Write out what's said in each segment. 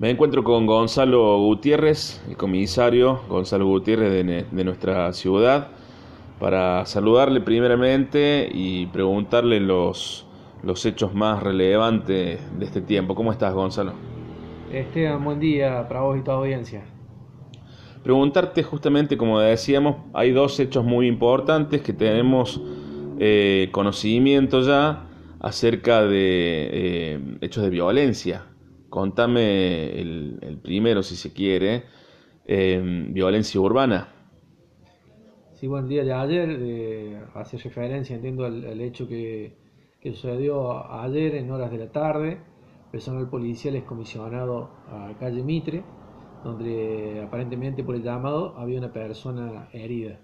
Me encuentro con Gonzalo Gutiérrez, el comisario Gonzalo Gutiérrez de, de, nuestra ciudad, para saludarle primeramente y preguntarle los, los hechos más relevantes de este tiempo. ¿Cómo estás, Gonzalo? Esteban, buen día para vos y toda audiencia. Preguntarte justamente, como decíamos, hay dos hechos muy importantes que tenemos eh, conocimiento ya acerca de eh, hechos de violencia Contame el, primero, si se quiere, em, violencia urbana. Sí, buen día de ayer eh, hace referencia, entiendo, al, hecho que, sucedió ayer en horas de la tarde. Personal policial es comisionado a calle Mitre, donde aparentemente por el llamado había una persona herida.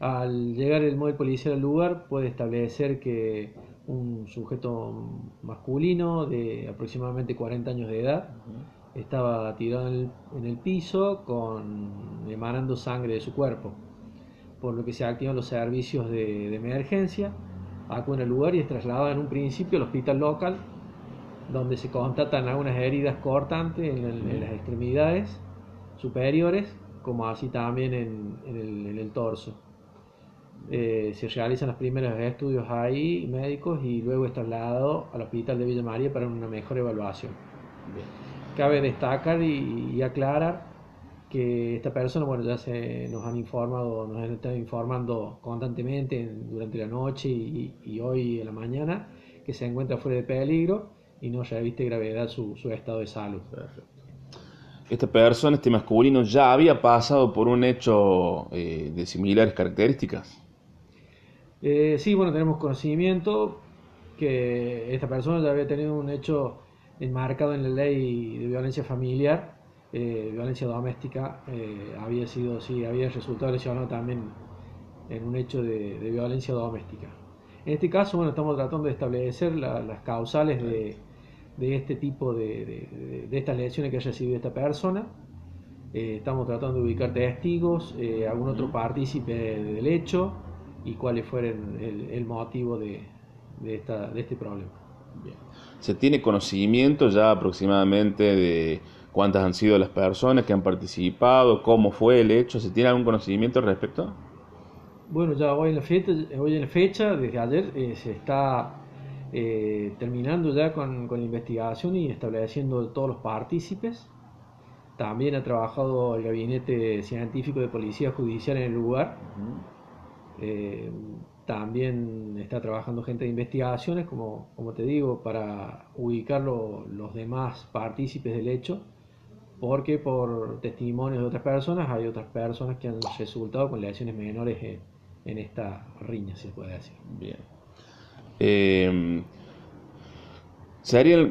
Al llegar el móvil policial al lugar puede establecer que un sujeto masculino de aproximadamente 40 años de edad. Estaba tirado en el, piso con emanando sangre de su cuerpo, por lo que se activan los servicios de, emergencia, acuden al lugar y es trasladado en un principio al hospital local, donde se constatan algunas heridas cortantes en, las extremidades superiores, como así también en el torso. Eh, se realizan los primeros estudios ahí médicos y luego es trasladado al hospital de Villa María para una mejor evaluación. Cabe destacar y, aclarar que esta persona, bueno, ya se nos han informado, nos han estado informando constantemente durante la noche y, hoy en la mañana que se encuentra fuera de peligro y no reviste gravedad su, estado de salud. Esta persona, este masculino, ya había pasado por un hecho eh, de similares características. Eh, sí, bueno, tenemos conocimiento que esta persona ya había tenido un hecho enmarcado en la ley de violencia familiar, eh, violencia doméstica, eh, había sido, sí, había resultado lesionado también en un hecho de, violencia doméstica. En este caso, bueno, estamos tratando de establecer las causales de, este tipo de, de, estas lesiones que haya recibido esta persona. estamos tratando de ubicar testigos, algún otro partícipe del hecho y cuáles fueron el, motivo de, de, esta, de este problema. ¿Se tiene conocimiento ya aproximadamente de cuántas han sido las personas que han participado, cómo fue el hecho? ¿Se tiene algún conocimiento al respecto? Bueno, ya hoy en la fecha, hoy en la fecha desde ayer, eh, se está eh, terminando ya con, con, la investigación y estableciendo todos los partícipes. También ha trabajado el gabinete científico de policía judicial en el lugar. Eh, también está trabajando gente de investigaciones, como, como te digo, para ubicar los demás partícipes del hecho, porque por testimonios de otras personas hay otras personas que han resultado con lesiones menores en, esta riña, se puede decir. Bien. Eh,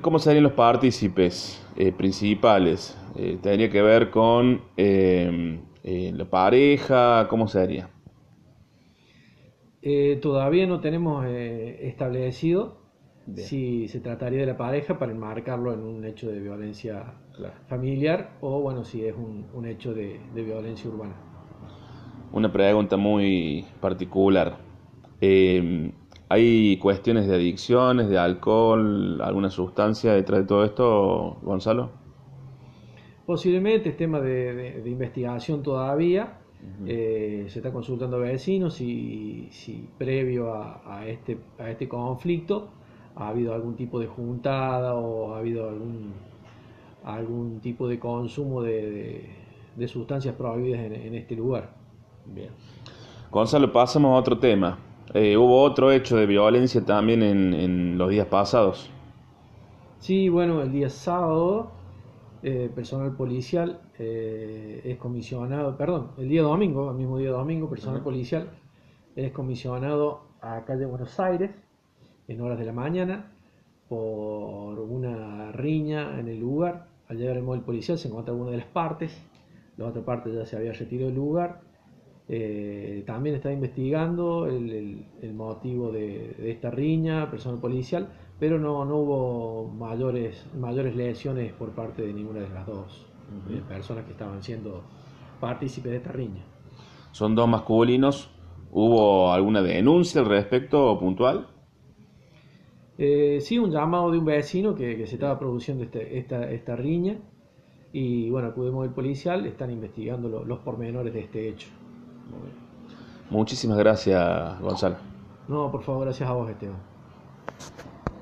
¿Cómo serían los partícipes eh, principales? Eh, ¿Tendría que ver con la pareja? ¿Cómo sería? Eh, todavía no tenemos eh, establecido si se trataría de la pareja para enmarcarlo en un hecho de violencia familiar o bueno si es un, hecho de, violencia urbana. Una pregunta muy particular. Em, ¿Hay cuestiones de adicciones, de alcohol, alguna sustancia detrás de todo esto, Gonzalo? Posiblemente es tema de investigación todavía. Eh, se está consultando a vecinos si, si previo a, este, a este conflicto ha habido algún tipo de juntada o ha habido algún, algún tipo de consumo de, sustancias prohibidas en, este lugar. Bien. Gonzalo, pasamos a otro tema. Eh, ¿Hubo otro hecho de violencia también en, en los días pasados? Sí, bueno, el día sábado eh, personal policial eh, es comisionado, perdón, el día domingo, el mismo día domingo, personal policial es comisionado a calle Buenos Aires en horas de la mañana por una riña en el lugar. Al llegar el móvil policial se encuentra una de las partes, la otra parte ya se había retirado del lugar. Eh, también está investigando el, motivo de, de, esta riña, personal policial, pero no, no hubo mayores, mayores lesiones por parte de ninguna de las dos eh, personas que estaban siendo partícipes de esta riña. Son dos masculinos. ¿Hubo alguna denuncia al respecto puntual? Eh, sí, un llamado de un vecino que, que se estaba produciendo este, esta, esta riña y bueno, acudimos al policial, están investigando lo- los pormenores de este hecho. Muchísimas gracias, Gonzalo. No, por favor, gracias a vos, Esteban.